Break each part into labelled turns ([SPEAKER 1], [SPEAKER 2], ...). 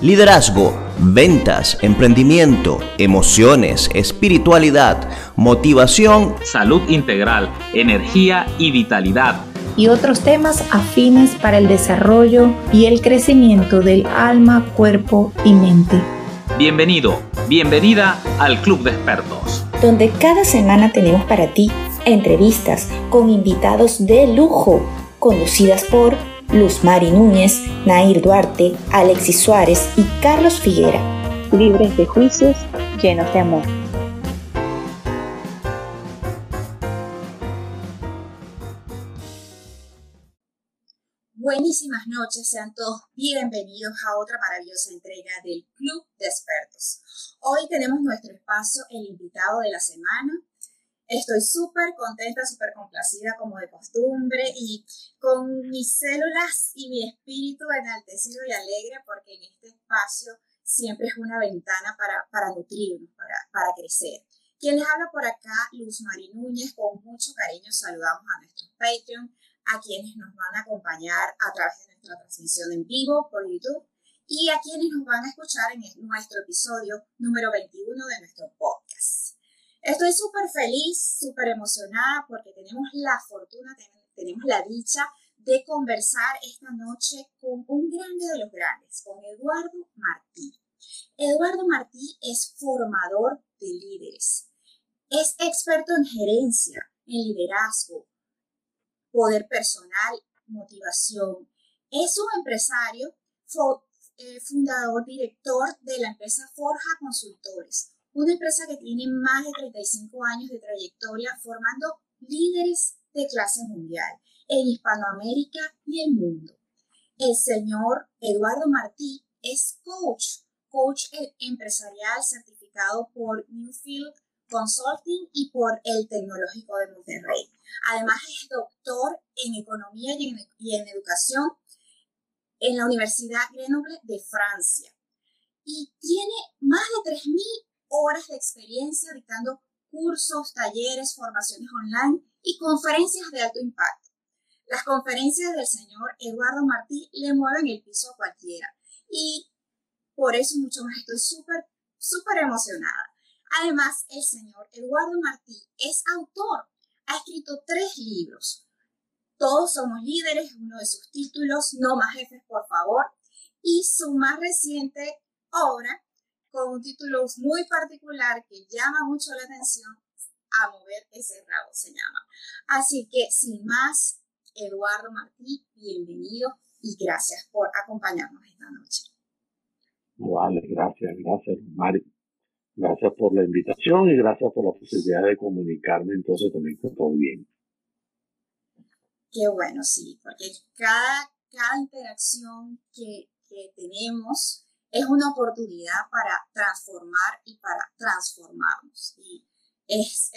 [SPEAKER 1] Liderazgo, ventas, emprendimiento, emociones, espiritualidad, motivación,
[SPEAKER 2] salud integral, energía y vitalidad.
[SPEAKER 3] Y otros temas afines para el desarrollo y el crecimiento del alma, cuerpo y mente.
[SPEAKER 2] Bienvenido, bienvenida al Club de Expertos.
[SPEAKER 3] Donde cada semana tenemos para ti entrevistas con invitados de lujo, conducidas por Luz Mari Núñez, Nair Duarte, Alexis Suárez y Carlos Figuera. Libres de juicios, llenos de amor.
[SPEAKER 4] Buenísimas noches, sean todos bienvenidos a otra maravillosa entrega del Club de Expertos. Hoy tenemos nuestro espacio, el invitado de la semana, Estoy súper contenta, súper complacida como de costumbre y con mis células y mi espíritu enaltecido y alegre porque en este espacio siempre es una ventana para, para nutrirnos, para, para crecer. Quien les habla por acá, Luz Mari Núñez, con mucho cariño saludamos a nuestros Patreon, a quienes nos van a acompañar a través de nuestra transmisión en vivo por YouTube y a quienes nos van a escuchar en nuestro episodio número 21 de nuestro podcast. Estoy súper feliz, súper emocionada porque tenemos la fortuna, tenemos la dicha de conversar esta noche con un grande de los grandes, con Eduardo Martí. Eduardo Martí es formador de líderes. Es experto en gerencia, en liderazgo, poder personal, motivación. Es un empresario, eh, fundador, director de la empresa Forja Consultores, una empresa que tiene más de 35 años de trayectoria formando líderes de clase mundial en Hispanoamérica y el mundo. El señor Eduardo Martí es coach, coach empresarial certificado por Newfield Consulting y por el Tecnológico de Monterrey. Además es doctor en economía y en, y en educación en la Universidad Grenoble de Francia. Y tiene más de 3.000 horas de experiencia dictando cursos, talleres, formaciones online y conferencias de alto impacto. Las conferencias del señor Eduardo Martí le mueven el piso a cualquiera y por eso y mucho más estoy súper, súper emocionada. Además, el señor Eduardo Martí es autor, ha escrito tres libros. Todos somos líderes, uno de sus títulos, No más jefes, por favor, y su más reciente obra, con un título muy particular que llama mucho la atención, A mover ese rabo se llama. Así que sin más, Eduardo Martí, bienvenido y gracias por acompañarnos esta noche.
[SPEAKER 5] Vale, gracias, gracias, Mari. Gracias por la invitación y gracias por la posibilidad de comunicarme entonces también con todo bien.
[SPEAKER 4] Qué bueno, sí, porque cada, cada interacción que, que tenemos es una oportunidad para transformar y para transformarnos. Y es,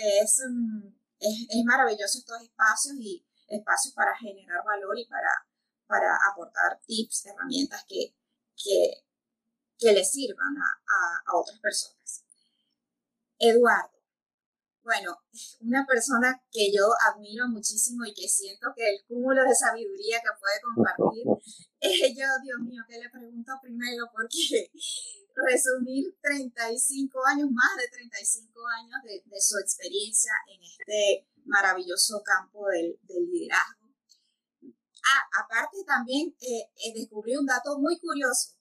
[SPEAKER 4] mm, es, es maravilloso estos espacios y espacios para generar valor y para, para aportar tips, herramientas que, que, que le sirvan a, a otras personas. Eduardo, bueno, una persona que yo admiro muchísimo y que siento que el cúmulo de sabiduría que puede compartir, eh, yo, Dios mío, que le pregunto primero, porque resumir 35 años, más de 35 años de, su experiencia en este maravilloso campo del, liderazgo. Ah, aparte también eh, eh, descubrí un dato muy curioso,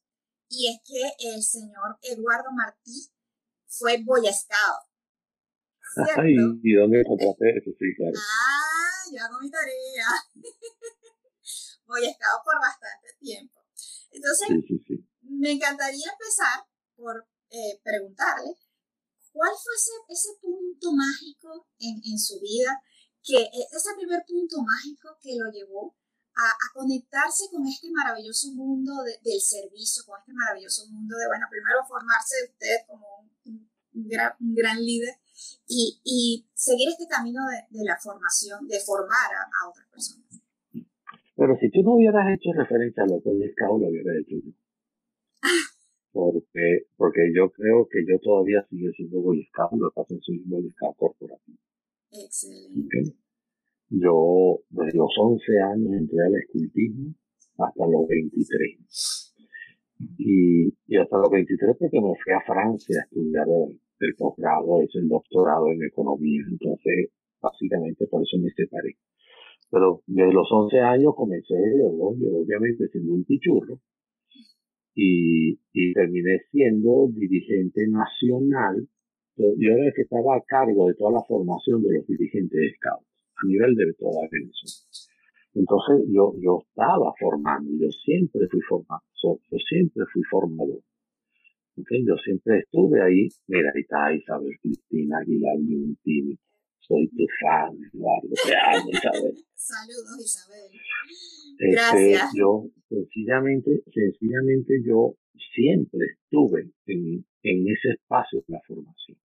[SPEAKER 4] y es que el señor Eduardo Martí fue Boy Scout
[SPEAKER 5] Ay, ¿y dónde encontraste eso? Sí, claro.
[SPEAKER 4] Ah, yo hago mi tarea. Voy a estar por bastante tiempo. Entonces, me encantaría empezar por eh, preguntarle, ¿cuál fue ese, ese punto mágico en, en, su vida, que e, ese primer punto mágico que lo llevó a, a conectarse con este maravilloso mundo del servicio, con este maravilloso mundo de, bueno, primero formarse usted como un, un, gran, un gran líder y, y seguir este camino de, de, la formación, de formar a, otras personas.
[SPEAKER 5] Pero si tú no hubieras hecho referencia a lo que el lo hubieras hecho yo. Porque, porque yo creo que yo todavía sigo siendo Boy Scout, lo que pasa es que soy Boy Scout corporativo.
[SPEAKER 4] Excelente.
[SPEAKER 5] Yo desde los 11 años entré al escultismo hasta los 23. Y, y hasta los 23 porque me fui a Francia a estudiar el, posgrado, es el doctorado en economía. Entonces, básicamente por eso me separé. Pero desde los 11 años comencé, obviamente, siendo un pichurro. Y, y terminé siendo dirigente nacional. Yo era el que estaba a cargo de toda la formación de los dirigentes de Scouts a nivel de toda Venezuela. Entonces yo, yo estaba formando, yo siempre fui formado, yo siempre fui formador. Okay, yo siempre estuve ahí, mira, ahí está Isabel Cristina Aguilar Miuntini, soy tu fan, Eduardo, te amo Isabel.
[SPEAKER 4] Saludos Isabel.
[SPEAKER 5] Este,
[SPEAKER 4] Gracias.
[SPEAKER 5] yo, sencillamente, sencillamente yo siempre estuve en, en ese espacio de la formación.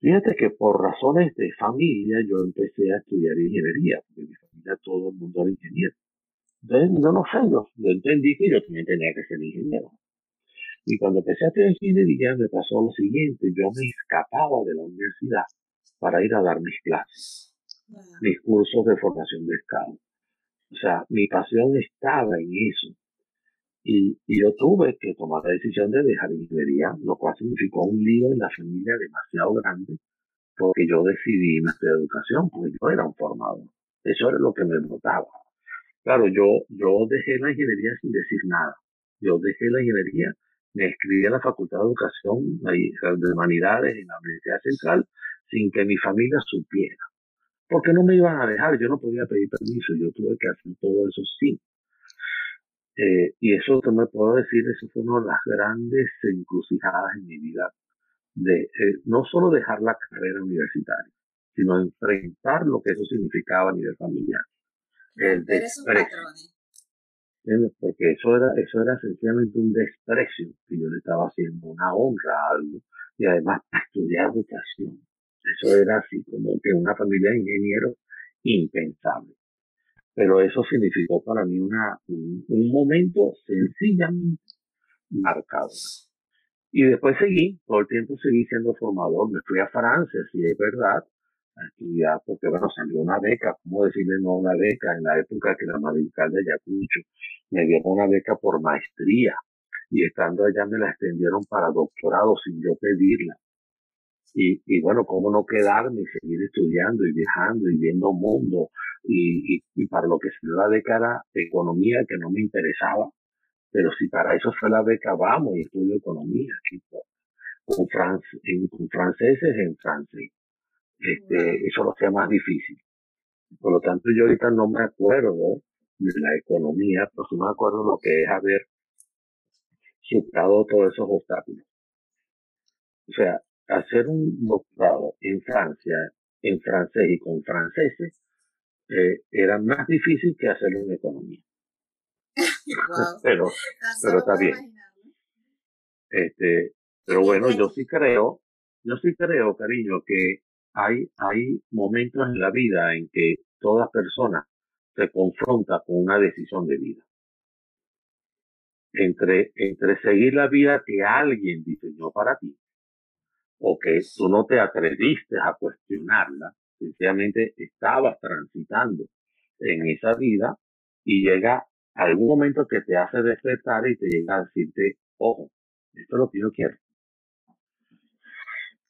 [SPEAKER 5] Fíjate que por razones de familia yo empecé a estudiar ingeniería, porque mi familia todo el mundo era ingeniero. Entonces, yo no sé, yo, entendí que yo también tenía que ser ingeniero. Y cuando empecé a estudiar ingeniería me pasó lo siguiente, yo me escapaba de la universidad para ir a dar mis clases, mis cursos de formación de Estado. O sea, mi pasión estaba en eso. Y, y, yo tuve que tomar la decisión de dejar ingeniería, lo cual significó un lío en la familia demasiado grande, porque yo decidí a educación, porque yo era un formador. Eso era lo que me notaba. Claro, yo, yo dejé la ingeniería sin decir nada. Yo dejé la ingeniería, me escribí a la Facultad de Educación de Humanidades en la Universidad Central sin que mi familia supiera. Porque no me iban a dejar, yo no podía pedir permiso, yo tuve que hacer todo eso sin eh, y eso que me puedo decir, eso fue una de las grandes encrucijadas en mi vida, de eh, no solo dejar la carrera universitaria, sino enfrentar lo que eso significaba a nivel familiar. El desprecio. Porque eso era, eso era sencillamente un desprecio que yo le estaba haciendo, una honra a algo, y además estudiar educación. Eso era así como que una familia de ingenieros impensable pero eso significó para mí una, un, momento sencillamente marcado. Y después seguí, todo el tiempo seguí siendo formador, me fui a Francia, si es verdad, a estudiar, porque bueno, salió una beca, ¿cómo decirle no una beca? En la época que la mariscal de Ayacucho me dieron una beca por maestría, y estando allá me la extendieron para doctorado sin yo pedirla. Y, y bueno, cómo no quedarme y seguir estudiando y viajando y viendo mundo y, y, para lo que se la beca economía que no me interesaba, pero si para eso fue la beca, vamos y estudio economía, con, con franceses en francés. Este, Eso lo hacía más difícil. Por lo tanto, yo ahorita no me acuerdo de la economía, pero sí me acuerdo lo que es haber superado todos esos obstáculos. O sea, hacer un doctorado en Francia, en francés y con franceses, eh, era más difícil que hacerlo en economía. pero, pero está bien. Este, pero bueno, yo sí creo, yo sí creo, cariño, que hay, momentos en la vida en que toda persona se confronta con una decisión de vida. Entre, entre seguir la vida que alguien diseñó para ti, o que tú no te atreviste a cuestionarla, sencillamente estabas transitando en esa vida y llega algún momento que te hace despertar y te llega a decirte, ojo, esto es lo que yo quiero.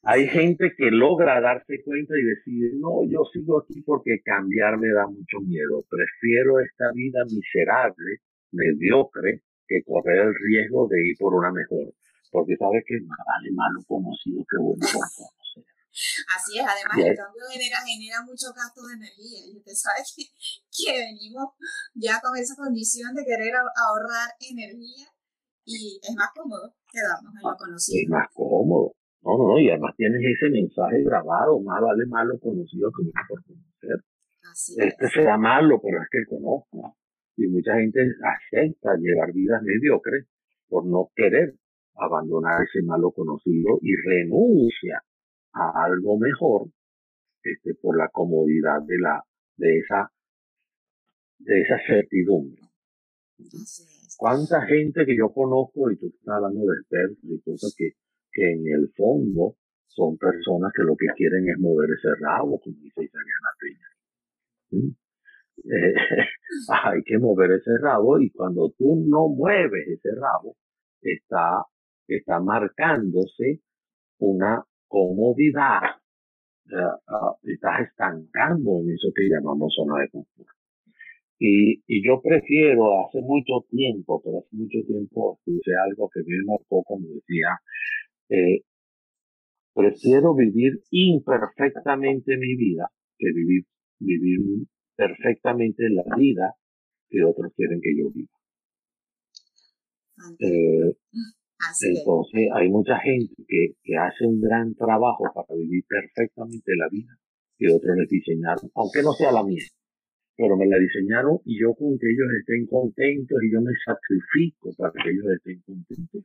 [SPEAKER 5] Hay gente que logra darse cuenta y decide, no, yo sigo aquí porque cambiar me da mucho miedo. Prefiero esta vida miserable, mediocre, que correr el riesgo de ir por una mejor. Porque sabes que más vale malo conocido que bueno por conocer.
[SPEAKER 4] Así es, además el cambio genera, genera muchos gastos de energía y usted sabe que, que, venimos ya con esa condición de querer ahorrar energía y es más cómodo quedarnos en lo conocido.
[SPEAKER 5] Es más cómodo. No, no, y además tienes ese mensaje grabado, más vale malo conocido que bueno por conocer. Así este es. será malo, pero es que conozco. Y mucha gente acepta llevar vidas mediocres por no querer abandonar ese malo conocido y renuncia a algo mejor este, por la comodidad de la de esa de esa certidumbre. ¿Cuánta gente que yo conozco, y tú estás hablando de expertos y cosas que, que en el fondo son personas que lo que quieren es mover ese rabo, como dice Isariana Peña. Eh, hay que mover ese rabo y cuando tú no mueves ese rabo, está, está marcándose una comodidad. Uh, estás estancando en eso que llamamos zona de confort. Y, y yo prefiero, hace mucho tiempo, pero hace mucho tiempo escuché algo que me marcó cuando decía, eh, prefiero vivir imperfectamente mi vida que vivir, vivir perfectamente la vida que otros quieren que yo viva. Eh, entonces hay mucha gente que, que, hace un gran trabajo para vivir perfectamente la vida que otros les diseñaron, aunque no sea la mía, pero me la diseñaron y yo con que ellos estén contentos y yo me sacrifico para que ellos estén contentos,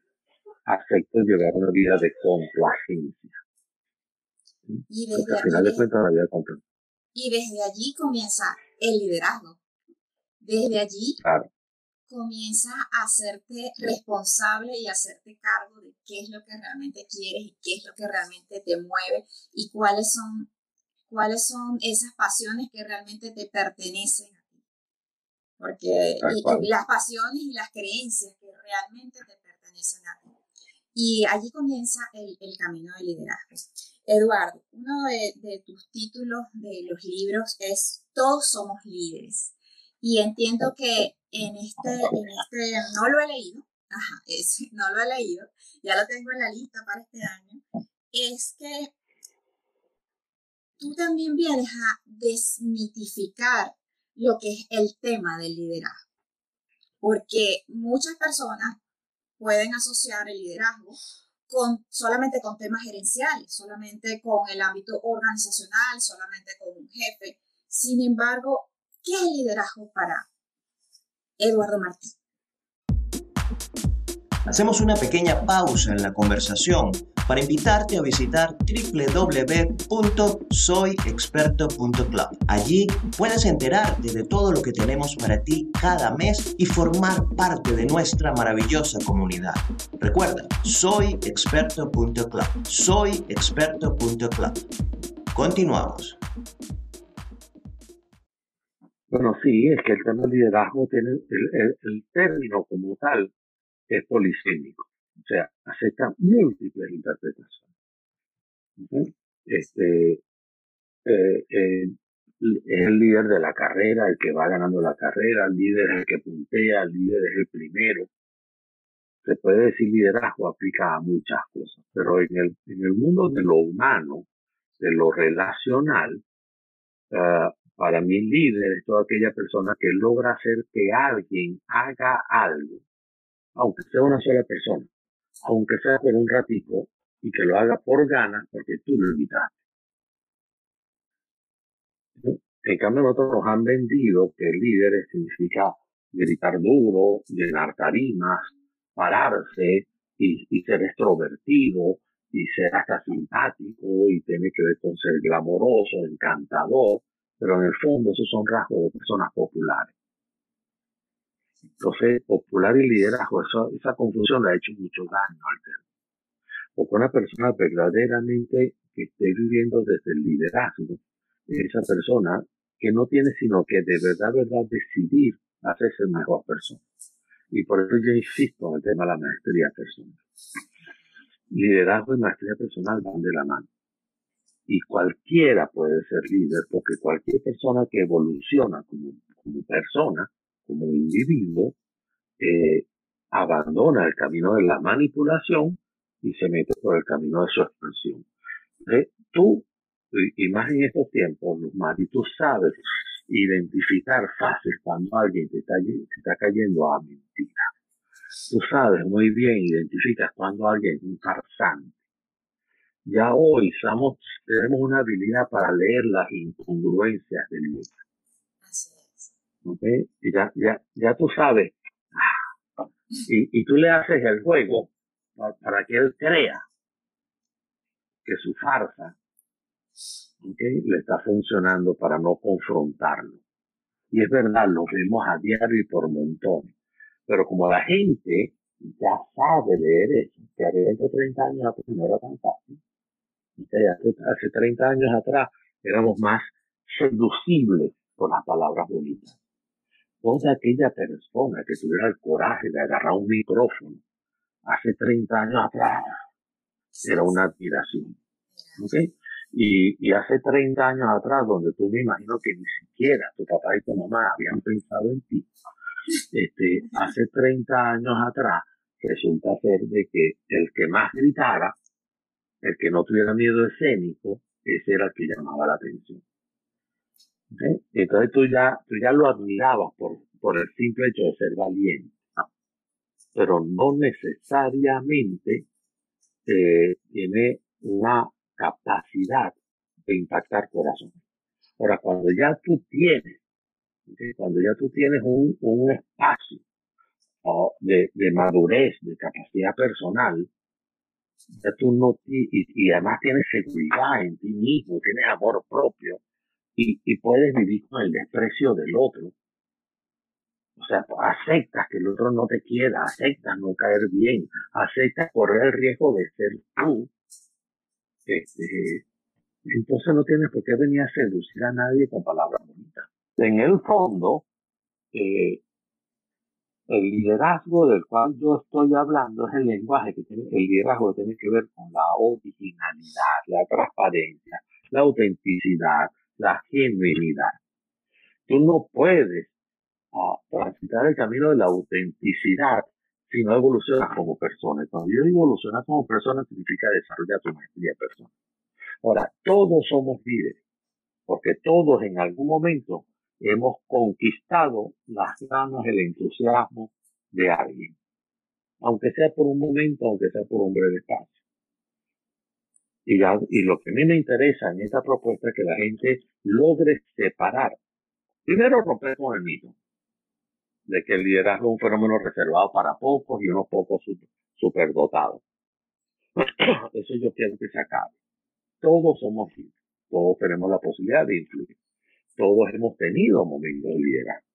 [SPEAKER 5] acepto llevar una vida de complacencia.
[SPEAKER 4] Y desde,
[SPEAKER 5] al final de cuentas la vida
[SPEAKER 4] Y desde allí comienza el liderazgo. Desde allí
[SPEAKER 5] claro
[SPEAKER 4] comienza a hacerte responsable y hacerte cargo de qué es lo que realmente quieres y qué es lo que realmente te mueve y cuáles son, cuáles son esas pasiones que realmente te pertenecen a ti. Porque las pasiones y las creencias que realmente te pertenecen a ti. Y allí comienza el, camino del liderazgo. Eduardo, uno de, de tus títulos de los libros es Todos somos líderes. Y entiendo que en este, este, no lo he leído, ajá, no lo he leído, ya lo tengo en la lista para este año, es que tú también vienes a desmitificar lo que es el tema del liderazgo. Porque muchas personas pueden asociar el liderazgo con, solamente con temas gerenciales, solamente con el ámbito organizacional, solamente con un jefe. Sin embargo, ¿qué es liderazgo para Eduardo Martín.
[SPEAKER 1] Hacemos una pequeña pausa en la conversación para invitarte a visitar www.soyexperto.club. Allí puedes enterarte de todo lo que tenemos para ti cada mes y formar parte de nuestra maravillosa comunidad. Recuerda, soyexperto.club. Soyexperto.club. Continuamos.
[SPEAKER 5] Bueno, sí, es que el tema liderazgo tiene, el, término como tal es polisémico, o sea, acepta múltiples interpretaciones. Este, eh, eh, es el líder de la carrera, el que va ganando la carrera, el líder es el que puntea, el líder es el primero. Se puede decir liderazgo aplica a muchas cosas, pero en el, en el mundo de lo humano, de lo relacional, uh, para mí, líder es toda aquella persona que logra hacer que alguien haga algo, aunque sea una sola persona, aunque sea por un ratito, y que lo haga por ganas porque tú lo invitaste. En cambio, nosotros nos han vendido que el líder significa gritar duro, llenar tarimas, pararse y, y, ser extrovertido y ser hasta simpático y tiene que ver con ser glamoroso, encantador pero en el fondo esos son rasgos de personas populares. Entonces, popular y liderazgo, esa confusión le ha hecho mucho daño al tema. Porque una persona verdaderamente que esté viviendo desde el liderazgo, esa persona que no tiene sino que de verdad, verdad decidir hacerse mejor persona. Y por eso yo insisto en el tema de la maestría personal. Liderazgo y maestría personal van de la mano y cualquiera puede ser líder porque cualquier persona que evoluciona como, como persona, como individuo, eh, abandona el camino de la manipulación y se mete por el camino de su expansión. ¿Eh? Tú, y más en estos tiempos, y tú sabes identificar fácil cuando alguien te está, te está cayendo a mentira. Tú sabes muy bien, identificas cuando alguien es un farsante ya hoy tenemos una habilidad para leer las incongruencias del libro.
[SPEAKER 4] Así es.
[SPEAKER 5] ¿Okay? Ya, ya, ya tú sabes. Y, tú le haces el juego para que él crea que su farsa le está funcionando para no confrontarlo. Y es verdad, lo vemos a diario y por montones. Pero como la gente ya sabe leer eso, que hace 30 años no era tan fácil, hace 30 años atrás éramos más seducibles por las palabras bonitas. Toda aquella persona que tuviera el coraje de agarrar un micrófono hace 30 años atrás era una admiración. ¿okay? Y, y hace 30 años atrás, donde tú me imagino que ni siquiera tu papá y tu mamá habían pensado en ti, este, hace 30 años atrás resulta ser de que el que más gritara, el que no tuviera miedo escénico, ese era el que llamaba la atención. Entonces tú ya, tú ya lo admirabas por, por el simple hecho de ser valiente, pero no necesariamente eh, tiene una capacidad de impactar corazón. Ahora, cuando ya tú tienes, cuando ya tú tienes un, un espacio de, de, madurez, de capacidad personal, ya tú no, y, y, además tienes seguridad en ti mismo, tienes amor propio y, puedes vivir con el desprecio del otro. O sea, aceptas que el otro no te quiera, aceptas no caer bien, aceptas correr el riesgo de ser tú. Este, entonces no tienes por qué venir a seducir a nadie con palabras bonitas. En el fondo, eh, el liderazgo del cual yo estoy hablando es el lenguaje que tiene, el liderazgo tiene que ver con la originalidad, la transparencia, la autenticidad, la genuinidad. Tú no puedes uh, transitar el camino de la autenticidad si no evolucionas como persona. Cuando yo evolucionar como persona significa desarrollar tu maestría personal. Ahora, todos somos líderes, porque todos en algún momento hemos conquistado las ganas, el entusiasmo de alguien, aunque sea por un momento, aunque sea por un breve espacio. Y, y lo que a mí me interesa en esta propuesta es que la gente logre separar, primero romper con el mito de que el liderazgo es un fenómeno reservado para pocos y unos pocos superdotados. Eso yo quiero que se acabe. Todos somos líderes, todos tenemos la posibilidad de influir todos hemos tenido momentos de liderazgo,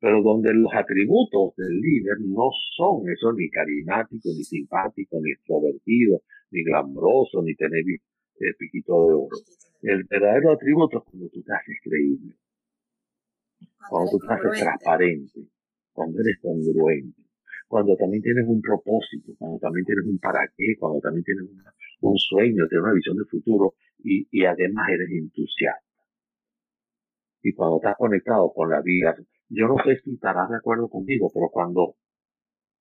[SPEAKER 5] pero donde los atributos del líder no son esos ni carismáticos, ni simpáticos, ni extrovertidos, ni glamurosos, ni tener el piquito de oro. El verdadero atributo es cuando tú te haces creíble, cuando tú te haces transparente, cuando eres congruente, cuando también tienes un propósito, cuando también tienes un para qué, cuando también tienes un sueño, tienes una visión de futuro y, y además eres entusiasta. Y cuando estás conectado con la vida, yo no sé si estarás de acuerdo conmigo, pero cuando,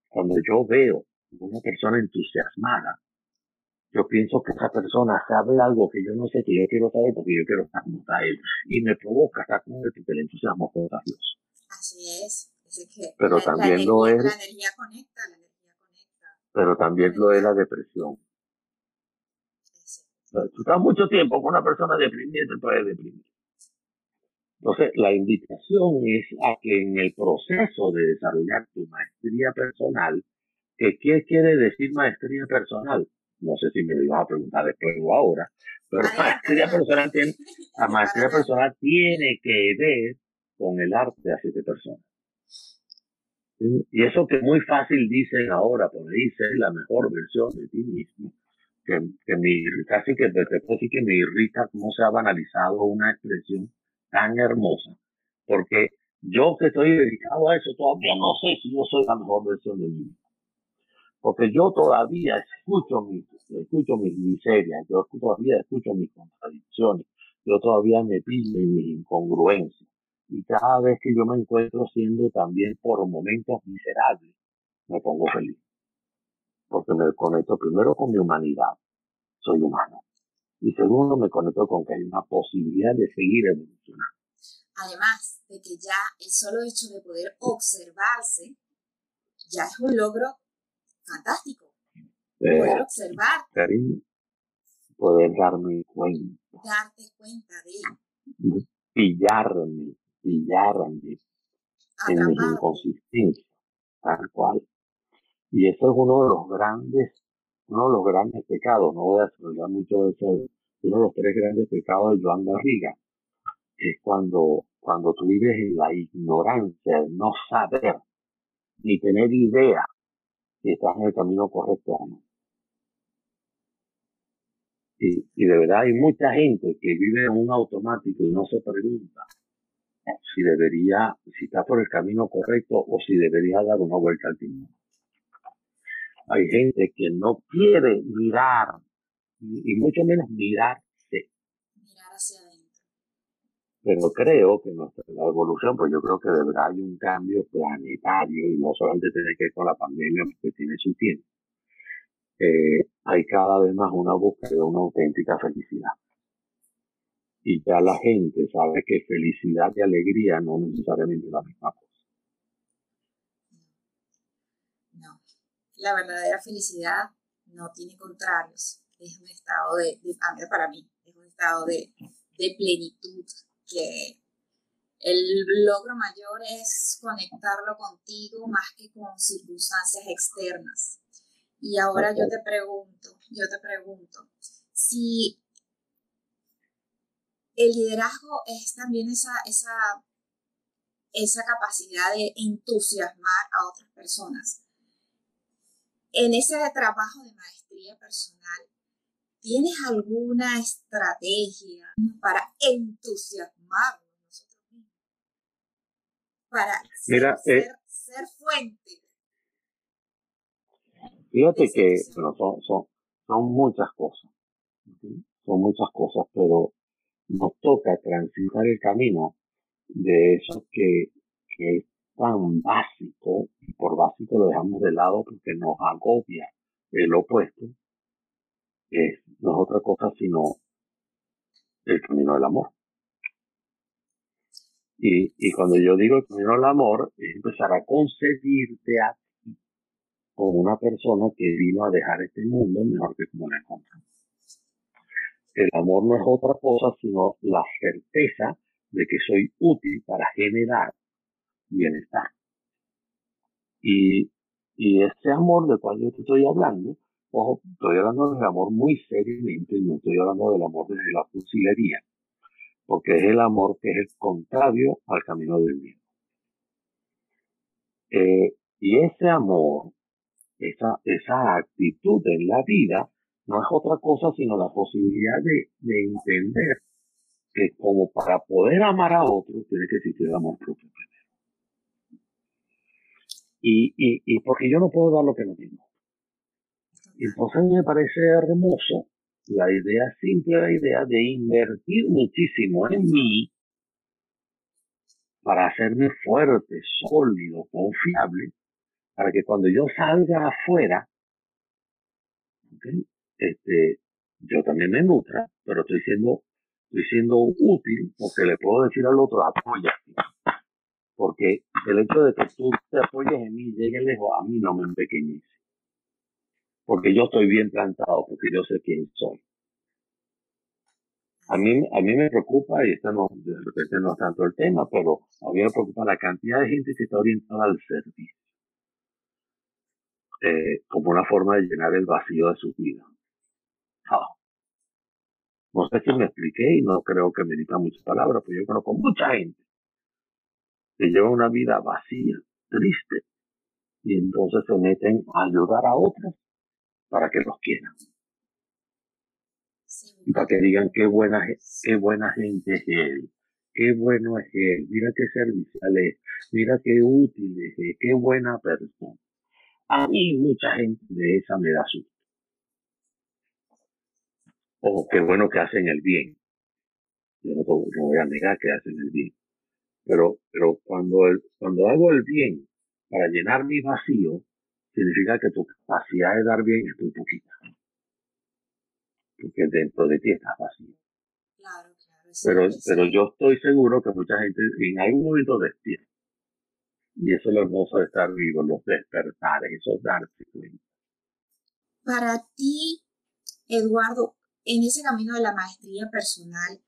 [SPEAKER 5] cuando yo veo una persona entusiasmada, yo pienso que esa persona sabe algo que yo no sé que yo quiero saber porque yo quiero estar como está él y me provoca estar con él porque el entusiasmo contagioso.
[SPEAKER 4] Así es. que
[SPEAKER 5] pero también lo es.
[SPEAKER 4] La energía conecta, la energía conecta.
[SPEAKER 5] Pero también lo es la depresión. tú estás mucho tiempo con una persona deprimida te puedes deprimir. Entonces, la invitación es a que en el proceso de desarrollar tu maestría personal, ¿qué quiere decir maestría personal? No sé si me lo ibas a preguntar después o ahora, pero maestría personal tiene, la maestría personal tiene que ver con el arte de hacer personas. Y eso que muy fácil dicen ahora, por ahí, ser la mejor versión de ti mismo, que, que me, casi que, que me irrita cómo se ha banalizado una expresión tan hermosa, porque yo que estoy dedicado a eso todavía no sé si yo soy la mejor versión de mí. Porque yo todavía escucho mis, escucho mis miserias, yo todavía escucho mis contradicciones, yo todavía me pillo mis incongruencias. Y cada vez que yo me encuentro siendo también por momentos miserables, me pongo feliz. Porque me conecto primero con mi humanidad. Soy humano. Y segundo, me conecto con que hay una posibilidad de seguir evolucionando.
[SPEAKER 4] Además de que ya el solo hecho de poder observarse ya es un logro fantástico. Eh, poder observar.
[SPEAKER 5] poder darme cuenta.
[SPEAKER 4] Darte cuenta
[SPEAKER 5] de. Pillarme, pillarme en mi inconsistencia, tal cual. Y eso es uno de los grandes uno de los grandes pecados, no voy a hablar mucho de eso, uno de los tres grandes pecados de Joan Garriga, es cuando, cuando tú vives en la ignorancia, el no saber, ni tener idea si estás en el camino correcto o no. Y, y de verdad hay mucha gente que vive en un automático y no se pregunta si debería, si está por el camino correcto o si debería dar una vuelta al timón. Hay gente que no quiere mirar, y mucho menos mirarse.
[SPEAKER 4] Mirar hacia adentro.
[SPEAKER 5] Pero creo que nuestra la evolución, pues yo creo que de verdad hay un cambio planetario y no solamente tiene que ver con la pandemia, porque tiene su tiempo. Eh, hay cada vez más una búsqueda de una auténtica felicidad. Y ya la gente sabe que felicidad y alegría no necesariamente es la misma cosa.
[SPEAKER 4] La verdadera felicidad no tiene contrarios, es un estado de, para mí, es un estado de, plenitud que el logro mayor es conectarlo contigo más que con circunstancias externas. Y ahora yo te pregunto, yo te pregunto, si el liderazgo es también esa, esa, esa capacidad de entusiasmar a otras personas en ese trabajo de maestría personal, ¿tienes alguna estrategia para entusiasmarnos nosotros mismos? Para
[SPEAKER 5] Mira,
[SPEAKER 4] ser,
[SPEAKER 5] eh,
[SPEAKER 4] ser, fuente.
[SPEAKER 5] Fíjate que son, son, son muchas cosas. Son muchas cosas, pero nos toca transitar el camino de eso que, que tan básico, y por básico lo dejamos de lado porque nos agobia el opuesto, es, no es otra cosa sino el camino del amor. Y, y cuando yo digo el camino del amor, es empezar a concebirte a ti como una persona que vino a dejar este mundo mejor que como lo encontró. El amor no es otra cosa sino la certeza de que soy útil para generar bienestar. Y, y ese amor del cual yo te estoy hablando, ojo, estoy hablando del amor muy seriamente, no estoy hablando del amor desde la fusilería, porque es el amor que es el contrario al camino del bien. Eh, y ese amor, esa, esa actitud en la vida, no es otra cosa sino la posibilidad de, de entender que como para poder amar a otro tiene que existir el amor propio y, y, y porque yo no puedo dar lo que no tengo. Entonces me parece hermoso la idea, simple la idea de invertir muchísimo en mí para hacerme fuerte, sólido, confiable, para que cuando yo salga afuera, este, yo también me nutra, pero estoy siendo, estoy siendo útil porque le puedo decir al otro, apoya porque el hecho de que tú te apoyes en mí y llegues lejos, a mí no me empequeñece. Porque yo estoy bien plantado, porque yo sé quién soy. A mí, a mí me preocupa, y esto no, este no es tanto el tema, pero a mí me preocupa la cantidad de gente que está orientada al servicio. Eh, como una forma de llenar el vacío de su vida. Ah. No sé si me expliqué y no creo que necesita muchas palabras, pero yo conozco mucha gente que lleva una vida vacía, triste, y entonces se meten a ayudar a otros para que los quieran. Y para que digan qué buena, qué buena gente es él, qué bueno es él, mira qué servicial es, mira qué útil es él, qué buena persona. A mí mucha gente de esa me da susto. O qué bueno que hacen el bien. Yo no, no voy a negar que hacen el bien. Pero, pero cuando, el, cuando hago el bien para llenar mi vacío, significa que tu capacidad de dar bien es muy poquita. Porque dentro de ti estás vacío.
[SPEAKER 4] Claro, claro.
[SPEAKER 5] pero, pero yo estoy seguro que mucha gente en algún momento despierta. Y eso es lo hermoso de estar vivo, los despertares, eso darse cuenta.
[SPEAKER 4] Para ti, Eduardo, en ese camino de la maestría personal,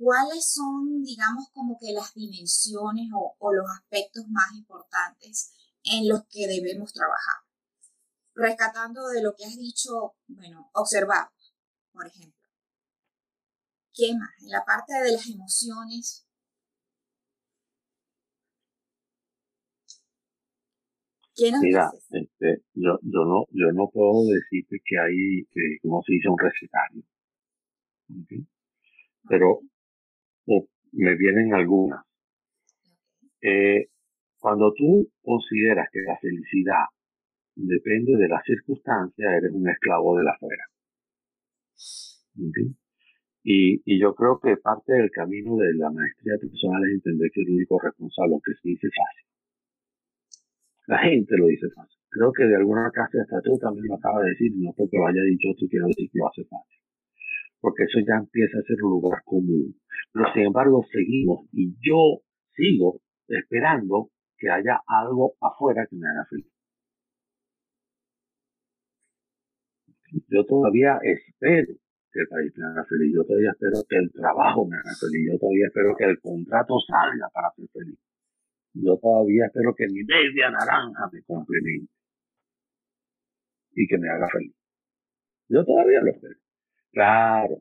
[SPEAKER 4] ¿cuáles son, digamos, como que las dimensiones o, los aspectos más importantes en los que debemos trabajar? Rescatando de lo que has dicho, bueno, observar, por ejemplo. ¿Qué más? En la parte de las emociones.
[SPEAKER 5] ¿Qué nos Mira, este, yo, yo, no, yo no puedo decirte que hay, como se dice, un recetario. Pero me vienen algunas. Eh, cuando tú consideras que la felicidad depende de las circunstancias, eres un esclavo de la afuera. Y, yo creo que parte del camino de la maestría personal es entender que el único responsable, aunque se dice fácil. La gente lo dice fácil. Creo que de alguna casa hasta tú también lo acabas de decir, no porque lo haya dicho tú quiero decir que lo hace fácil. Porque eso ya empieza a ser un lugar común. Pero sin embargo seguimos y yo sigo esperando que haya algo afuera que me haga feliz. Yo todavía espero que el país me haga feliz. Yo todavía espero que el trabajo me haga feliz. Yo todavía espero que el contrato salga para ser feliz. Yo todavía espero que mi media naranja me complemente y que me haga feliz. Yo todavía lo espero. Claro,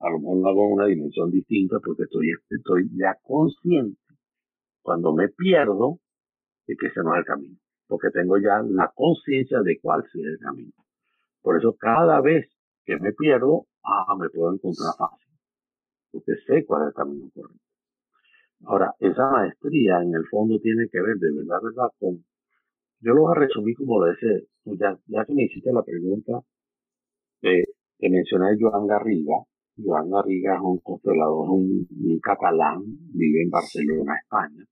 [SPEAKER 5] a lo mejor lo hago en una dimensión distinta porque estoy, estoy ya consciente cuando me pierdo de que ese no es el camino, porque tengo ya la conciencia de cuál sí es el camino. Por eso cada vez que me pierdo, ah, me puedo encontrar fácil, porque sé cuál es el camino correcto. Ahora, esa maestría en el fondo tiene que ver de verdad, verdad, con, yo lo voy a resumir como de ese, ya, ya que me hiciste la pregunta, te mencioné Joan Garriga, Joan Garriga es un constelador, un, catalán, vive en Barcelona, España,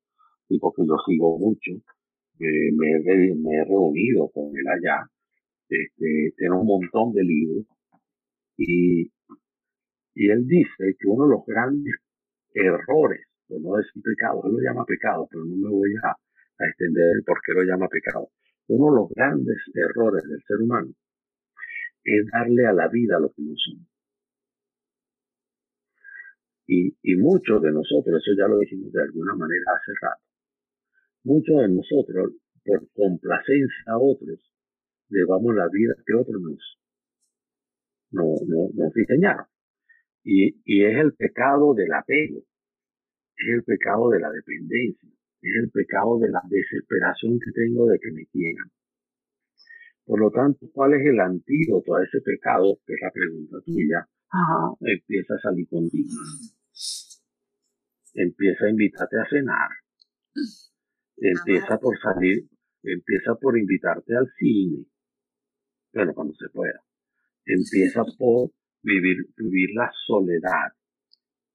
[SPEAKER 5] y porque yo sigo mucho, eh, me, he, reunido con él allá, este, tiene un montón de libros, y, y él dice que uno de los grandes errores, por no decir pecado, él lo llama pecado, pero no me voy a, a extender por qué lo llama pecado. Uno de los grandes errores del ser humano es darle a la vida lo que no somos. Y, y muchos de nosotros, eso ya lo dijimos de alguna manera hace rato, muchos de nosotros, por complacencia a otros, llevamos la vida que otros nos, no, no, nos diseñaron. Y, y es el pecado del apego, es el pecado de la dependencia, es el pecado de la desesperación que tengo de que me quieran. Por lo tanto, ¿cuál es el antídoto a ese pecado? Que es la pregunta tuya. Empieza a salir contigo. Empieza a invitarte a cenar. Empieza por salir, empieza por invitarte al cine. Pero cuando se pueda. Empieza por vivir, vivir la soledad.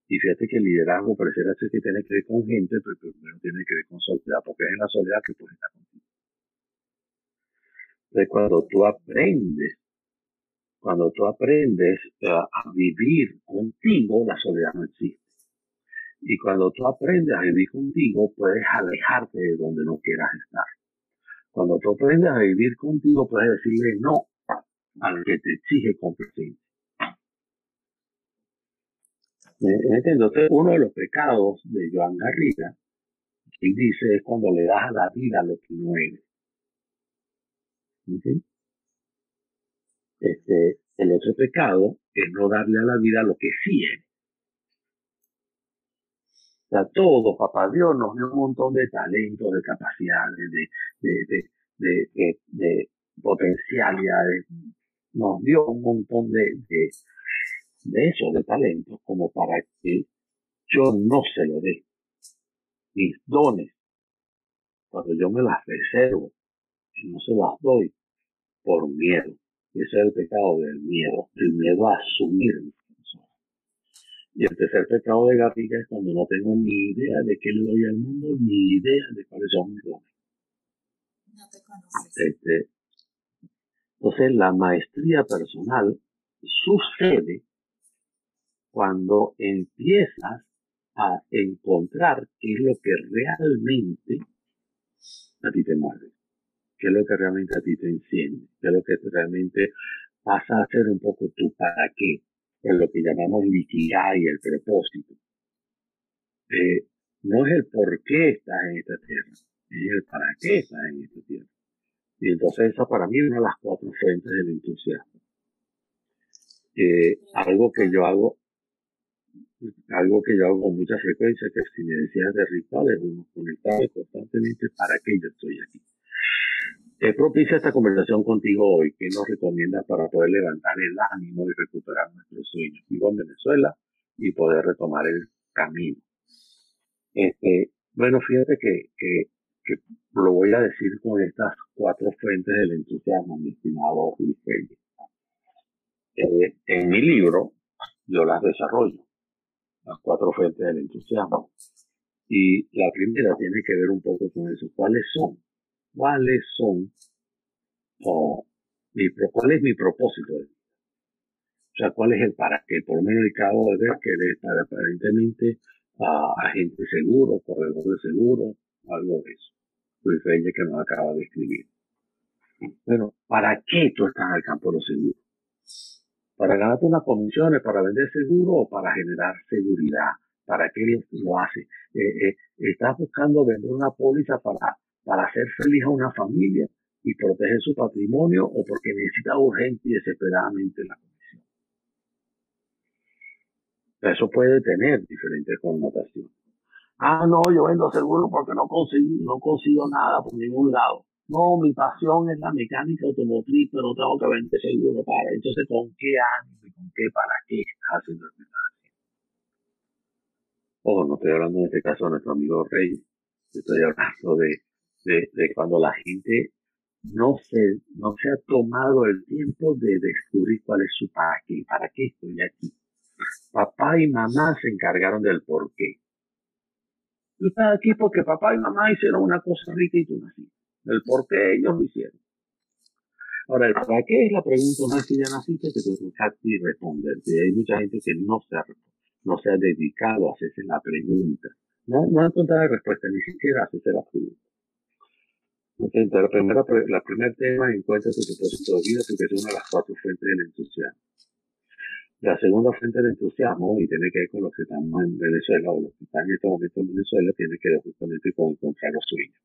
[SPEAKER 5] Y fíjate que el liderazgo pareciera ser que tiene que ver con gente, pero primero tiene que ver con soledad, porque es en la soledad que puedes estar contigo. Cuando tú aprendes, cuando tú aprendes eh, a vivir contigo, la soledad no existe. Y cuando tú aprendes a vivir contigo, puedes alejarte de donde no quieras estar. Cuando tú aprendes a vivir contigo, puedes decirle no al que te exige competencia. Entonces, uno de los pecados de Joan Garriga, él dice, es cuando le das a la vida lo que no eres. Este, el otro pecado es no darle a la vida lo que sí es. O sea, todo, papá Dios nos dio un montón de talentos, de capacidades, de, de, de, de, de potencialidades. Nos dio un montón de, de, de eso, de talentos, como para que yo no se lo dé. Mis dones, cuando yo me las reservo no se las doy, por miedo. Ese es el pecado del miedo, el miedo a asumir Y el tercer pecado de Garriga es cuando no tengo ni idea de qué le doy al mundo, ni idea de cuáles son mis dones.
[SPEAKER 4] No te conoces.
[SPEAKER 5] Este, entonces, la maestría personal sucede cuando empiezas a encontrar qué es lo que realmente a ti te mueve qué es lo que realmente a ti te enciende, qué es lo que realmente pasa a ser un poco tu para qué, es lo que llamamos y el propósito. Eh, no es el por qué estás en esta tierra, es el para qué estás en esta tierra. Y entonces esa para mí es una de las cuatro fuentes del entusiasmo. Eh, algo que yo hago, algo que yo hago con mucha frecuencia, que si me decías de rituales, uno conectado constantemente para qué yo estoy aquí. Es propicia esta conversación contigo hoy. ¿Qué nos recomiendas para poder levantar el ánimo y recuperar nuestros sueños? Vivo en Venezuela y poder retomar el camino. Este, bueno, fíjate que, que, que lo voy a decir con estas cuatro fuentes del entusiasmo, mi estimado Luis eh, en mi libro yo las desarrollo, las cuatro fuentes del entusiasmo. Y la primera tiene que ver un poco con eso. ¿Cuáles son? ¿Cuáles son? mi, ¿Cuál es mi propósito de vida? O sea, ¿cuál es el para qué? Por lo menos acabo de ver que eres aparentemente uh, agente seguro, corredor de seguro, algo de eso. Luis que nos acaba de escribir. Bueno, ¿para qué tú estás el campo de los seguros? ¿Para ganarte unas comisiones, para vender seguro o para generar seguridad? ¿Para qué lo hace? Eh, eh, ¿Estás buscando vender una póliza para, para hacer feliz a una familia y proteger su patrimonio o porque necesita urgente y desesperadamente la comisión? Eso puede tener diferentes connotaciones. Ah, no, yo vendo seguro porque no consigo, no consigo nada por ningún lado. No, mi pasión es la mecánica automotriz, pero tengo que vender seguro para. Entonces, ¿con qué ánimo y con qué para qué estás haciendo el mensaje? Ojo, no estoy hablando en este caso de nuestro amigo Rey. Estoy hablando de, de, cuando la gente no se, no se ha tomado el tiempo de descubrir cuál es su para qué, para qué estoy aquí. Papá y mamá se encargaron del por qué. Tú estás aquí porque papá y mamá hicieron una cosa rica y tú naciste. El por qué ellos lo hicieron. Ahora, el para qué es la pregunta vez que ya naciste que te toca y responderte. Hay mucha gente que no se ha, no se ha dedicado a hacerse la pregunta. No, no ha encontrado respuesta, ni siquiera hacerse la pregunta. Entonces, la primera, la primer tema encuentra tu propósito de vida porque es una de las cuatro fuentes del entusiasmo. La segunda fuente del entusiasmo, y tiene que ver con los que estamos en Venezuela o los que están en este momento en Venezuela, tiene que ver justamente con encontrar los sueños.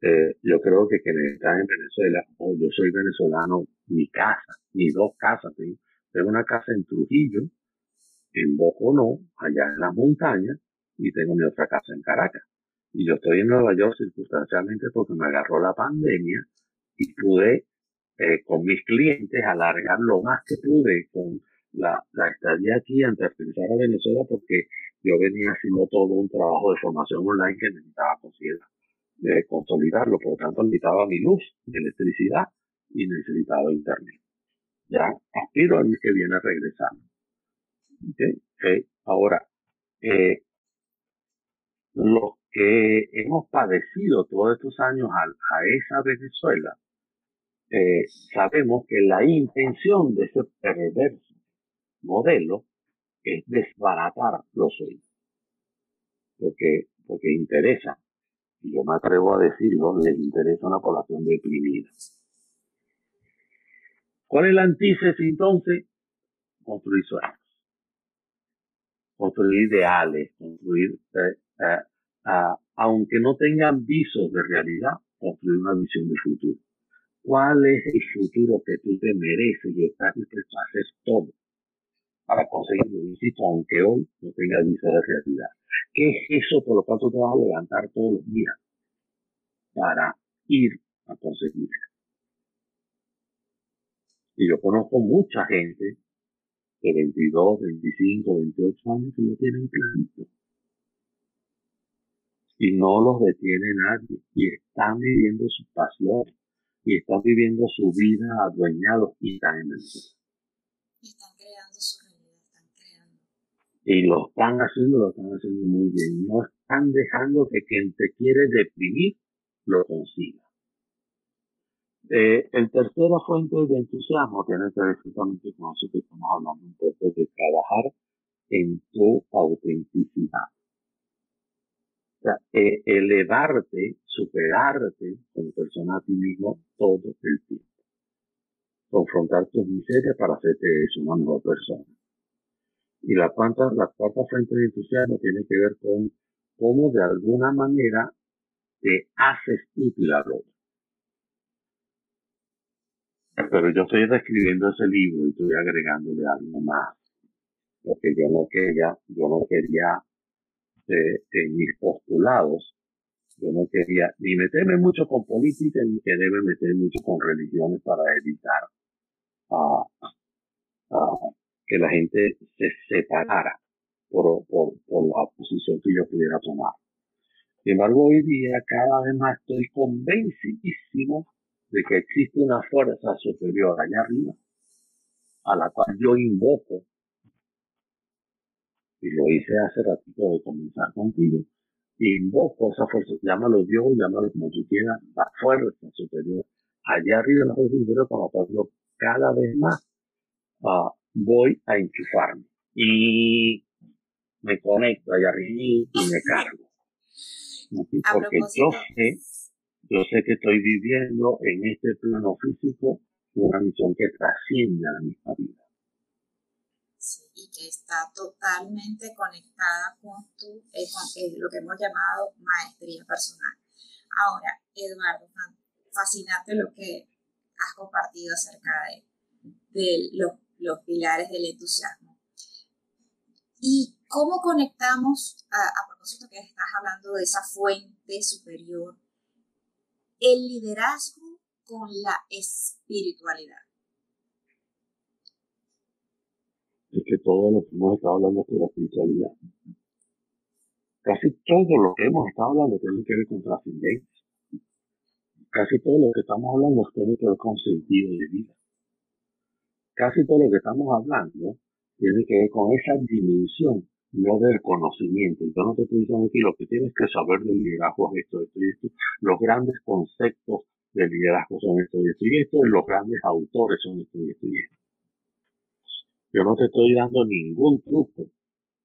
[SPEAKER 5] Eh, yo creo que quienes están en Venezuela, o yo soy venezolano, mi casa, mis dos casas, tengo, tengo una casa en Trujillo, en Boconó, allá en las montañas, y tengo mi otra casa en Caracas. Y yo estoy en Nueva York circunstancialmente porque me agarró la pandemia y pude eh, con mis clientes, alargar lo más que pude con la, estadía aquí antes de regresar a Venezuela porque yo venía haciendo todo un trabajo de formación online que necesitaba conseguir de consolidarlo, por lo tanto necesitaba mi luz, mi electricidad y necesitaba internet. Ya aspiro al que viene a regresar. ¿Okay? Ahora, eh, los que hemos padecido todos estos años a, esa Venezuela, eh, sabemos que la intención de ese perverso modelo es desbaratar los sueños. Porque, porque interesa, y yo me atrevo a decirlo, les interesa una población deprimida. ¿Cuál es la antítesis entonces? Construir sueños. Construir ideales, construir, eh, eh, aunque no tengan visos de realidad, construir una visión de futuro cuál es el futuro que tú te mereces y estás dispuesto a hacer todo para conseguirlo, insisto, aunque hoy no tenga visa de realidad. ¿Qué es eso por lo cual tú te vas a levantar todos los días para ir a conseguirlo? Y yo conozco mucha gente de 22, 25, 28 años que no tienen clarito. Y no los detiene nadie. Y están viviendo sus pasiones y están viviendo su vida adueñados y están en el
[SPEAKER 4] cielo. Están creando su realidad, están creando.
[SPEAKER 5] Y lo están haciendo, lo están haciendo muy bien. No están dejando que quien te quiere deprimir lo consiga. Eh, el tercera fuente de entusiasmo tiene que ver justamente con eso que estamos hablando un poco de trabajar en tu autenticidad. O sea, eh, elevarte, superarte como persona a ti mismo todo el tiempo. Confrontar tus miserias para hacerte una nueva persona. Y la cuarta, la cuarta fuente de entusiasmo tiene que ver con cómo de alguna manera te haces útil a otro. Pero yo estoy describiendo ese libro y estoy agregándole algo más. Porque yo no quería, yo no quería en mis postulados, yo no quería ni meterme mucho con política ni quererme meter mucho con religiones para evitar uh, que la gente se separara por, por, por, la posición que yo pudiera tomar. Sin embargo, hoy día cada vez más estoy convencidísimo de que existe una fuerza superior allá arriba, a la cual yo invoco, y lo hice hace ratito de comenzar contigo, invoco esa fuerza, llámalo Dios, llámalo como tú quieras, la fuerza superior, allá arriba la fuerza superior, cual yo cada vez más uh, voy a enchufarme y me conecto allá arriba y me cargo. Porque yo sé, yo sé que estoy viviendo en este plano físico una misión que trasciende a la misma vida.
[SPEAKER 4] Que está totalmente conectada con, tu, eh, con eh, lo que hemos llamado maestría personal. Ahora, Eduardo, fascinante lo que has compartido acerca de, los, los pilares del entusiasmo. Y ¿Cómo conectamos, a, propósito que estás hablando de esa fuente superior, el liderazgo con la espiritualidad?
[SPEAKER 5] Es que todo lo que hemos estado hablando de la espiritualidad. Casi todo lo que hemos estado hablando tiene que ver con trascendencia. Casi todo lo que estamos hablando tiene que ver con sentido de vida. Casi todo lo que estamos hablando tiene que ver con esa dimensión no del conocimiento. Yo no te estoy diciendo aquí lo que tienes que saber del liderazgo es esto, esto y esto. Los grandes conceptos del liderazgo son esto y esto y esto, y los grandes autores son esto y esto y esto. Yo no te estoy dando ningún truco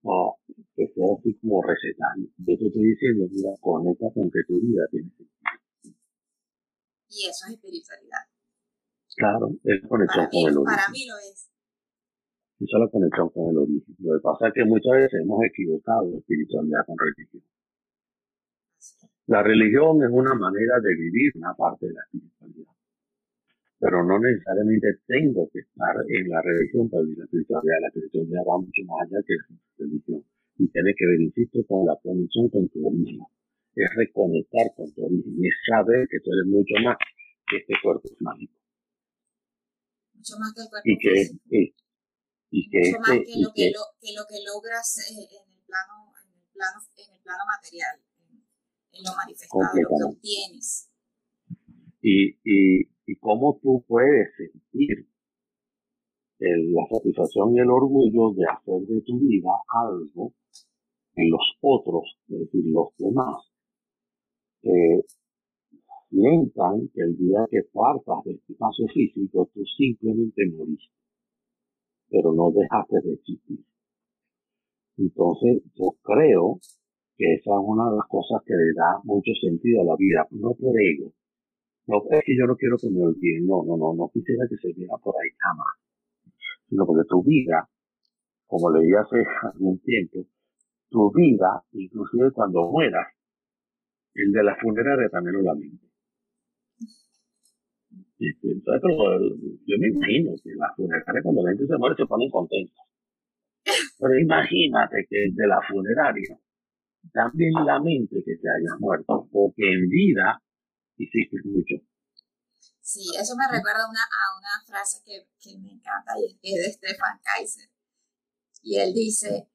[SPEAKER 5] no, que sea así como recetario. Yo te estoy diciendo, mira, conecta con que tu vida tiene sentido.
[SPEAKER 4] Y eso es espiritualidad.
[SPEAKER 5] Claro, es conexión con el
[SPEAKER 4] Para mí lo es.
[SPEAKER 5] Esa es la conexión con el origen. Lo que pasa es que muchas veces hemos equivocado espiritualidad con religión. La religión es una manera de vivir una parte de la espiritualidad. Pero no necesariamente tengo que estar en la religión para vivir la espiritualidad. La espiritualidad va mucho más allá que la religión. Y tiene que ver, insisto, con la conexión con tu origen. Es reconectar con tu origen. Y es saber que tú eres mucho más que este cuerpo mágico.
[SPEAKER 4] Mucho más que el cuerpo
[SPEAKER 5] y que,
[SPEAKER 4] y que mucho más que, lo que, lo, que, lo que logras eh, en, el plano, en, el plano, en el plano material, en, lo manifestado, lo que obtienes.
[SPEAKER 5] Y, y, y cómo tú puedes sentir el, la satisfacción y el orgullo de hacer de tu vida algo en los otros, es decir, los demás, eh, sientan que el día que partas de este espacio físico tú simplemente moriste pero no dejaste de existir. Entonces, yo creo que esa es una de las cosas que le da mucho sentido a la vida, no por ego. No es que yo no quiero que me olviden, no, no, no, no quisiera que se viera por ahí jamás. Sino porque tu vida, como leí hace algún tiempo, tu vida, inclusive cuando mueras, el de la funeraria también lo. Entonces, pero yo me imagino que las funerarias cuando la gente se muere se ponen contentos. Pero imagínate que de la funeraria también la mente que te haya muerto, porque en vida hiciste mucho.
[SPEAKER 4] Sí, eso me recuerda una, a una frase que, que me encanta y es de Stefan Kaiser. Y él dice,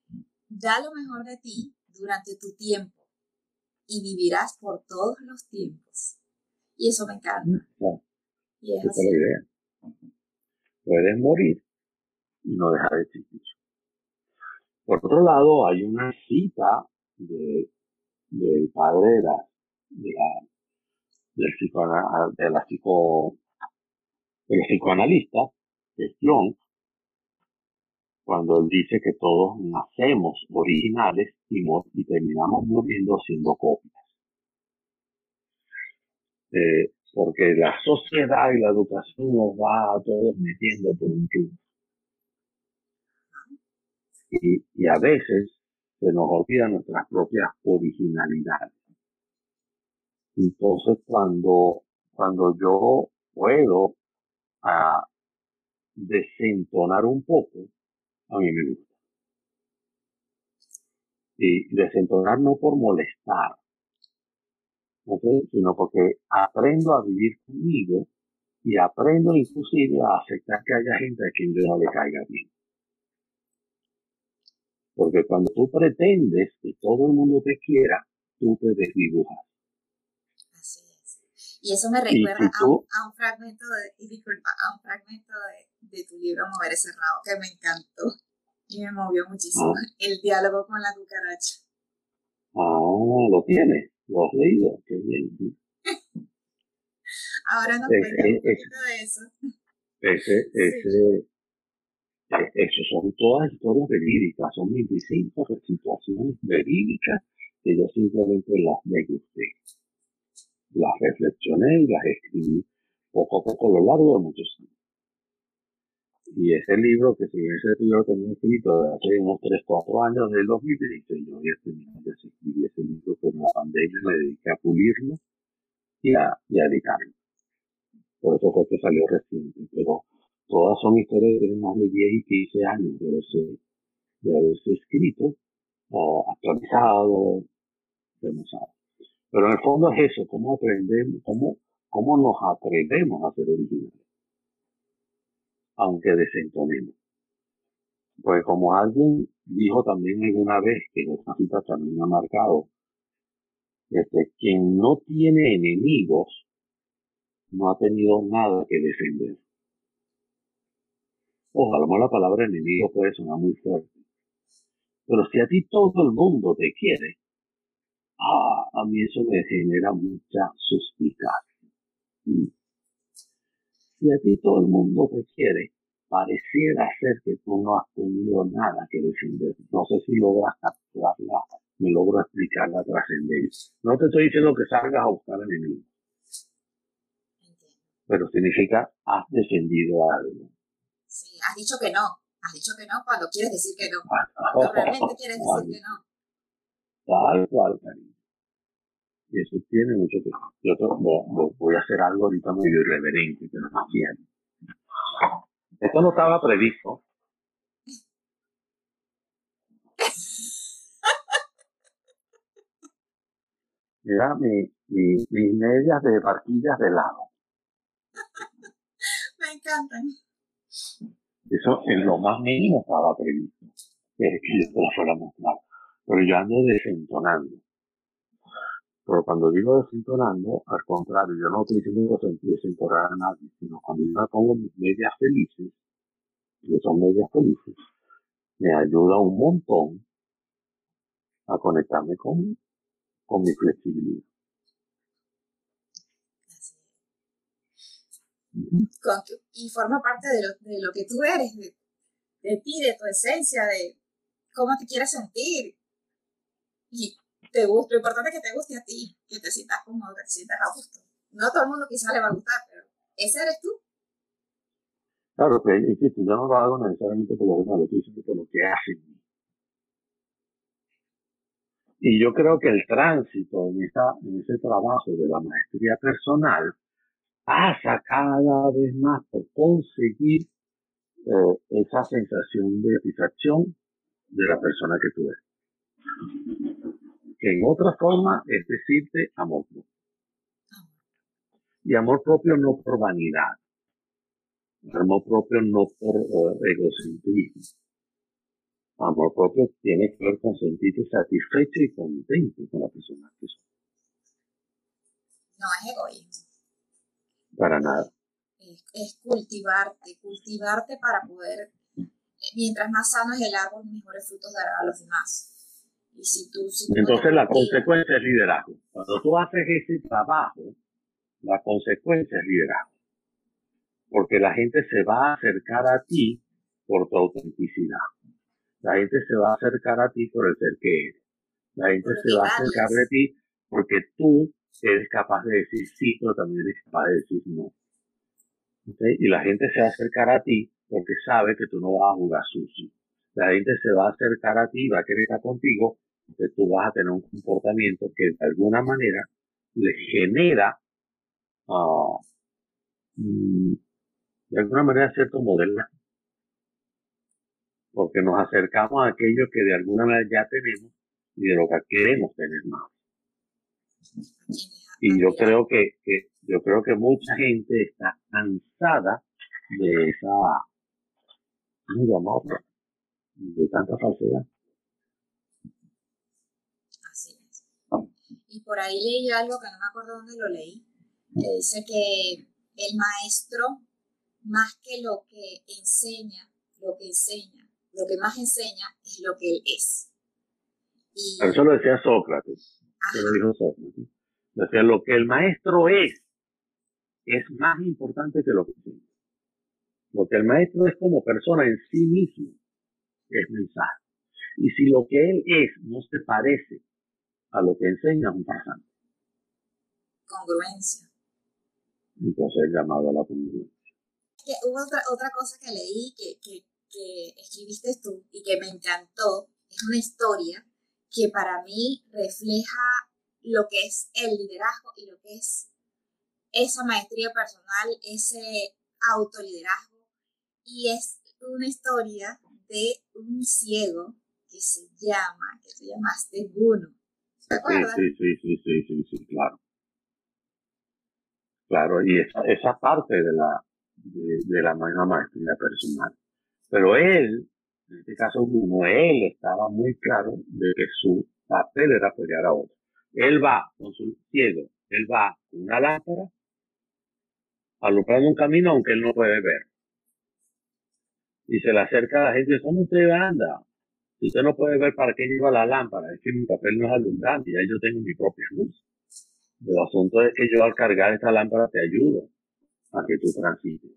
[SPEAKER 4] da lo mejor de ti durante tu tiempo y vivirás por todos los tiempos. Y eso me encanta.
[SPEAKER 5] Esa es la idea. Puedes morir y no dejar de existir. Por otro lado, hay una cita de, del padre de la, de la, del, de la psico, del psicoanalista, es Jung, cuando él dice que todos nacemos originales y, terminamos muriendo siendo copias. Eh, porque la sociedad y la educación nos va a todos metiendo por un tubo. Y, y a veces se nos olvida nuestras propias originalidades. Entonces cuando, cuando yo puedo a desentonar un poco, a mí me gusta. Y desentonar no por molestar, sino porque aprendo a vivir conmigo y aprendo inclusive a aceptar que haya gente a quien yo no le caiga bien. Porque cuando tú pretendes que todo el mundo te quiera, tú te desdibujas.
[SPEAKER 4] Y eso me recuerda a, un, fragmento de, a un fragmento de, tu libro Mover Cerrado que me encantó y me movió muchísimo. Ah. El diálogo con la cucaracha.
[SPEAKER 5] Ah, lo tienes, lo has leído, qué bien.
[SPEAKER 4] Ahora nos cuenta un poquito de eso.
[SPEAKER 5] Ese, ese, eh, eso son todas historias verídicas, son 25 situaciones verídicas que yo simplemente las degusté. Las reflexioné y las escribí poco a poco a lo largo de muchos años. Y ese libro, que si ese libro tenía escrito de hace unos 3, 4 años, del 2013, yo había terminado de escribir ese libro, pero la pandemia me dediqué a pulirlo y a, editarlo. Por eso fue que salió reciente. Pero todas son historias tienen más de 10 y 15 años de haberse, de haberse escrito, o actualizado, demasiado. Pero en el fondo es eso, cómo aprendemos, cómo, cómo nos atrevemos a ser originales. Aunque desentonemos. Pues como alguien dijo también alguna vez, que esta cita también ha marcado, este, quien no tiene enemigos no ha tenido nada que defender. Ojalá la palabra enemigo puede sonar muy fuerte. Pero si a ti todo el mundo te quiere, ah, a mí eso me genera mucha suspicacia. Mm. Si a ti todo el mundo te quiere, pareciera ser que tú no has tenido nada que defender. No sé si logras capturarla, me logro explicar la trascendencia. No te estoy diciendo que salgas a buscar enemigos, pero significa has defendido algo.
[SPEAKER 4] Sí, has dicho que no. Has dicho que no cuando quieres decir que no. Cuando realmente quieres decir que no.
[SPEAKER 5] Tal cual, cariño. Y eso tiene mucho que Yo voy a hacer algo ahorita medio irreverente, pero no quiero. Esto no estaba previsto. Mira, mi, mi, mis medias de barquillas de lado.
[SPEAKER 4] Me encantan.
[SPEAKER 5] Eso en lo más mínimo estaba previsto, que yo te fuera a mostrar. Pero yo ando desentonando. Pero cuando digo desentonando, al contrario, yo no estoy diciendo desentonar a nadie, sino cuando yo me pongo mis medias felices, que son medias felices, me ayuda un montón a conectarme con, con mi flexibilidad.
[SPEAKER 4] y forma parte de lo, de lo que tú eres, de, de, ti, de tu esencia, de cómo te quieres sentir. Y te gusta, lo importante es que te guste a ti, que te sientas cómodo, que te sientas a gusto. No a todo el mundo quizás le va a gustar, pero ese eres tú.
[SPEAKER 5] Claro, que insisto, yo no lo hago necesariamente por lo que lo sino por lo que hacen. Y yo creo que el tránsito en, esa, en ese trabajo de la maestría personal pasa cada vez más por conseguir eh, esa sensación de satisfacción de la persona que tú eres. Que en otra forma es decirte amor propio. Y amor propio no por vanidad. Amor propio no por uh, egocentrismo. Amor propio tiene que ver con sentirte satisfecho y contento con la persona que sos.
[SPEAKER 4] No es egoísmo.
[SPEAKER 5] Para nada.
[SPEAKER 4] Es, cultivarte, cultivarte para poder, mientras más sano es el árbol, mejores frutos dará a los demás. Y si tú,
[SPEAKER 5] Entonces la consecuencia es liderazgo. Cuando tú haces ese trabajo, la consecuencia es liderazgo. Porque la gente se va a acercar a ti por tu autenticidad. La gente se va a acercar a ti por el ser que eres. La gente se va a acercar de ti porque tú eres capaz de decir sí, pero también eres capaz de decir no. Y la gente se va a acercar a ti porque sabe que tú no vas a jugar sucio. La gente se va a acercar a ti y va a querer estar contigo porque tú vas a tener un comportamiento que de alguna manera le genera uh, de alguna manera cierto modelo. Porque nos acercamos a aquello que de alguna manera ya tenemos y de lo que queremos tener más. Y yo creo que, que, yo creo que mucha gente está cansada de esa, ¿cómo de tanta falsedad.
[SPEAKER 4] Así es. Y por ahí leí algo que no me acuerdo dónde lo leí, que dice que el maestro, más que lo que enseña, lo que enseña, lo que más enseña es lo que él es.
[SPEAKER 5] Y, Eso lo decía Sócrates. Eso lo dijo Sócrates. Decía, lo que el maestro es, es más importante que lo que enseña. Lo que el maestro es como persona en sí mismo es mensaje. Y si lo que él es no se parece a lo que enseña, un pasante.
[SPEAKER 4] Congruencia.
[SPEAKER 5] Entonces el llamado a la congruencia.
[SPEAKER 4] Que hubo otra, otra cosa que leí que, que, que escribiste tú y que me encantó. Es una historia que para mí refleja lo que es el liderazgo y lo que es esa maestría personal, ese autoliderazgo. Y es una historia de un ciego que se llama, que se llamaste Guno. ¿Te acuerdas?
[SPEAKER 5] Sí, sí, sí, sí, sí, sí, claro. Claro, y esa, esa parte de la, de, de la misma maestría personal. Pero él, en este caso Guno, él estaba muy claro de que su papel era apoyar a otro. Él va con su ciego, él va con una lámpara, alumbrando un camino aunque él no puede ver. Y se le acerca a la gente, ¿cómo usted anda? Si usted no puede ver para qué lleva la lámpara, es que mi papel no es alumbrante, ya yo tengo mi propia luz. El asunto es que yo al cargar esta lámpara te ayudo a que tú transites.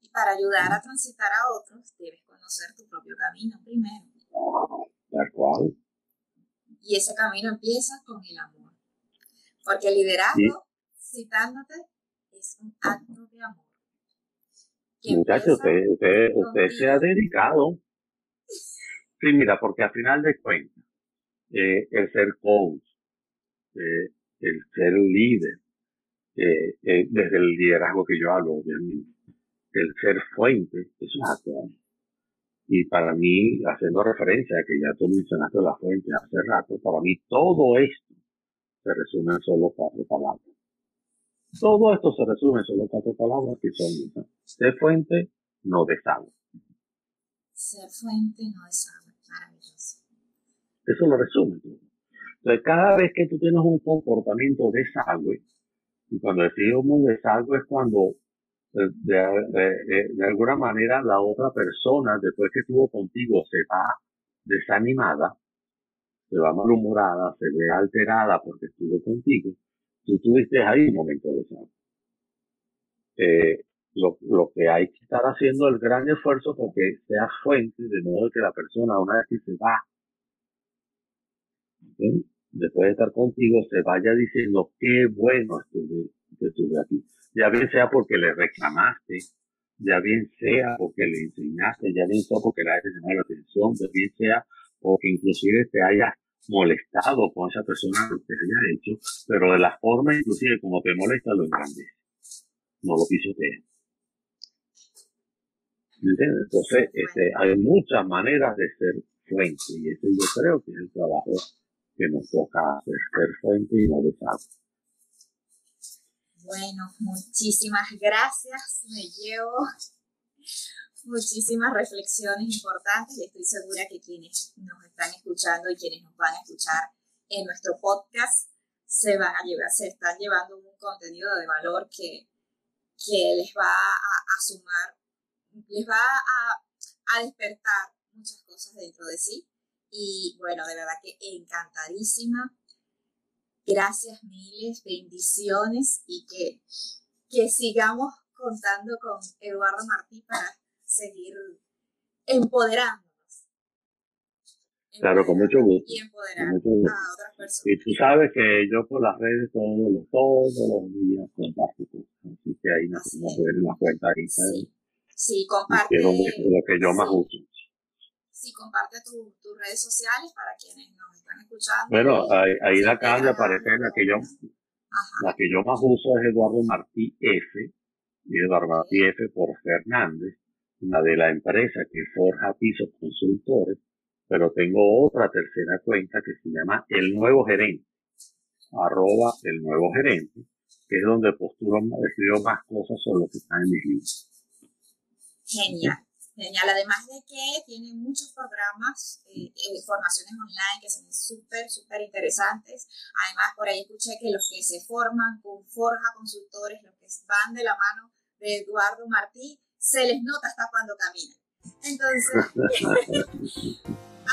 [SPEAKER 4] Y para ayudar a transitar a otros, debes conocer tu propio camino primero.
[SPEAKER 5] Tal cual.
[SPEAKER 4] Y ese camino empieza con el amor. Porque el liderazgo, citándote, es un acto de amor.
[SPEAKER 5] Muchachos, usted, usted, usted se ha dedicado. Sí, mira, porque al final de cuentas, eh, el ser coach, eh, el ser líder, eh, desde el liderazgo que yo hablo, obviamente, el ser fuente, eso es amor. Y para mí, haciendo referencia a que ya tú mencionaste la fuente hace rato, para mí todo esto se resume en solo cuatro palabras. Todo esto se resume en solo cuatro palabras que son ser fuente, no desagüe.
[SPEAKER 4] Ser fuente, no desagüe.
[SPEAKER 5] Eso lo resume. Entonces, cada vez que tú tienes un comportamiento desagüe, y cuando decimos desagüe es cuando de, alguna manera la otra persona, después que estuvo contigo, se va desanimada, se va malhumorada, se ve alterada porque estuvo contigo, tú tuviste ahí un momento de salud. Eh, lo, lo, que hay que estar haciendo el gran esfuerzo porque sea fuente, de modo que la persona, una vez que se va, después de estar contigo, se vaya diciendo qué bueno estuve, estuve aquí ya bien sea porque le reclamaste, ya bien sea porque le enseñaste, ya bien sea porque le hayas llamado la atención, ya bien sea porque inclusive te hayas molestado con esa persona lo que haya hecho, pero de la forma inclusive como te molesta lo engrandece, no lo pisotea. ¿Me? Entonces, este, hay muchas maneras de ser fuente y ese yo creo que es el trabajo que nos toca ser fuente y no desastre.
[SPEAKER 4] Bueno, muchísimas gracias. Me llevo muchísimas reflexiones importantes y estoy segura que quienes nos están escuchando y quienes nos van a escuchar en nuestro podcast se van a llevar, se están llevando un contenido de valor que, que les va a, sumar, les va a, a despertar muchas cosas dentro de sí. Y bueno, de verdad que encantadísima Gracias miles, bendiciones y que, que sigamos contando con Eduardo Martí para seguir empoderándonos.
[SPEAKER 5] Claro, con mucho gusto.
[SPEAKER 4] Y empoderar a otras personas.
[SPEAKER 5] Y tú sabes que yo por las redes todos los, todos los días comparto cosas, así que ahí nos podemos ver en la cuenta ahí.
[SPEAKER 4] Sí, sí comparte.
[SPEAKER 5] lo que yo más uso
[SPEAKER 4] sí, comparte tus redes sociales para quienes nos están escuchando.
[SPEAKER 5] Bueno, ahí, ahí la acaba de aparecer la que yo, la que yo más uso es Eduardo Martí F, y Eduardo Martí F por Fernández, una de la empresa que forja pisos consultores, pero tengo otra tercera cuenta que se llama El Nuevo Gerente, arroba El Nuevo Gerente, que es donde posturo, escribo más cosas sobre lo que está en mis libros.
[SPEAKER 4] Genial. Genial, además de que tiene muchos programas, eh, eh, formaciones online que son súper, súper interesantes. Además, por ahí escuché que los que se forman con Forja Consultores, los que van de la mano de Eduardo Martí, se les nota hasta cuando caminan. Entonces,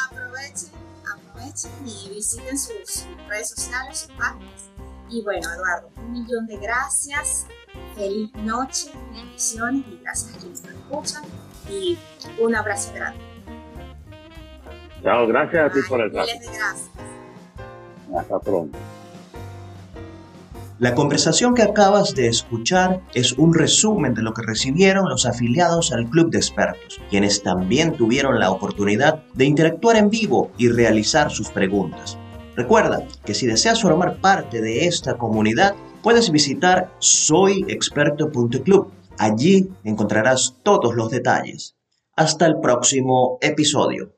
[SPEAKER 4] aprovechen, aprovechen y visiten sus redes sociales, sus páginas. Y bueno, Eduardo, un millón de gracias. Feliz noche, bendiciones y gracias a quienes nos escuchan. Y un abrazo grande.
[SPEAKER 5] Chao, gracias a ti por el
[SPEAKER 4] trato. gracias.
[SPEAKER 5] Hasta pronto.
[SPEAKER 1] La conversación que acabas de escuchar es un resumen de lo que recibieron los afiliados al Club de Expertos, quienes también tuvieron la oportunidad de interactuar en vivo y realizar sus preguntas. Recuerda que si deseas formar parte de esta comunidad, puedes visitar soyexperto.club. Allí encontrarás todos los detalles. Hasta el próximo episodio.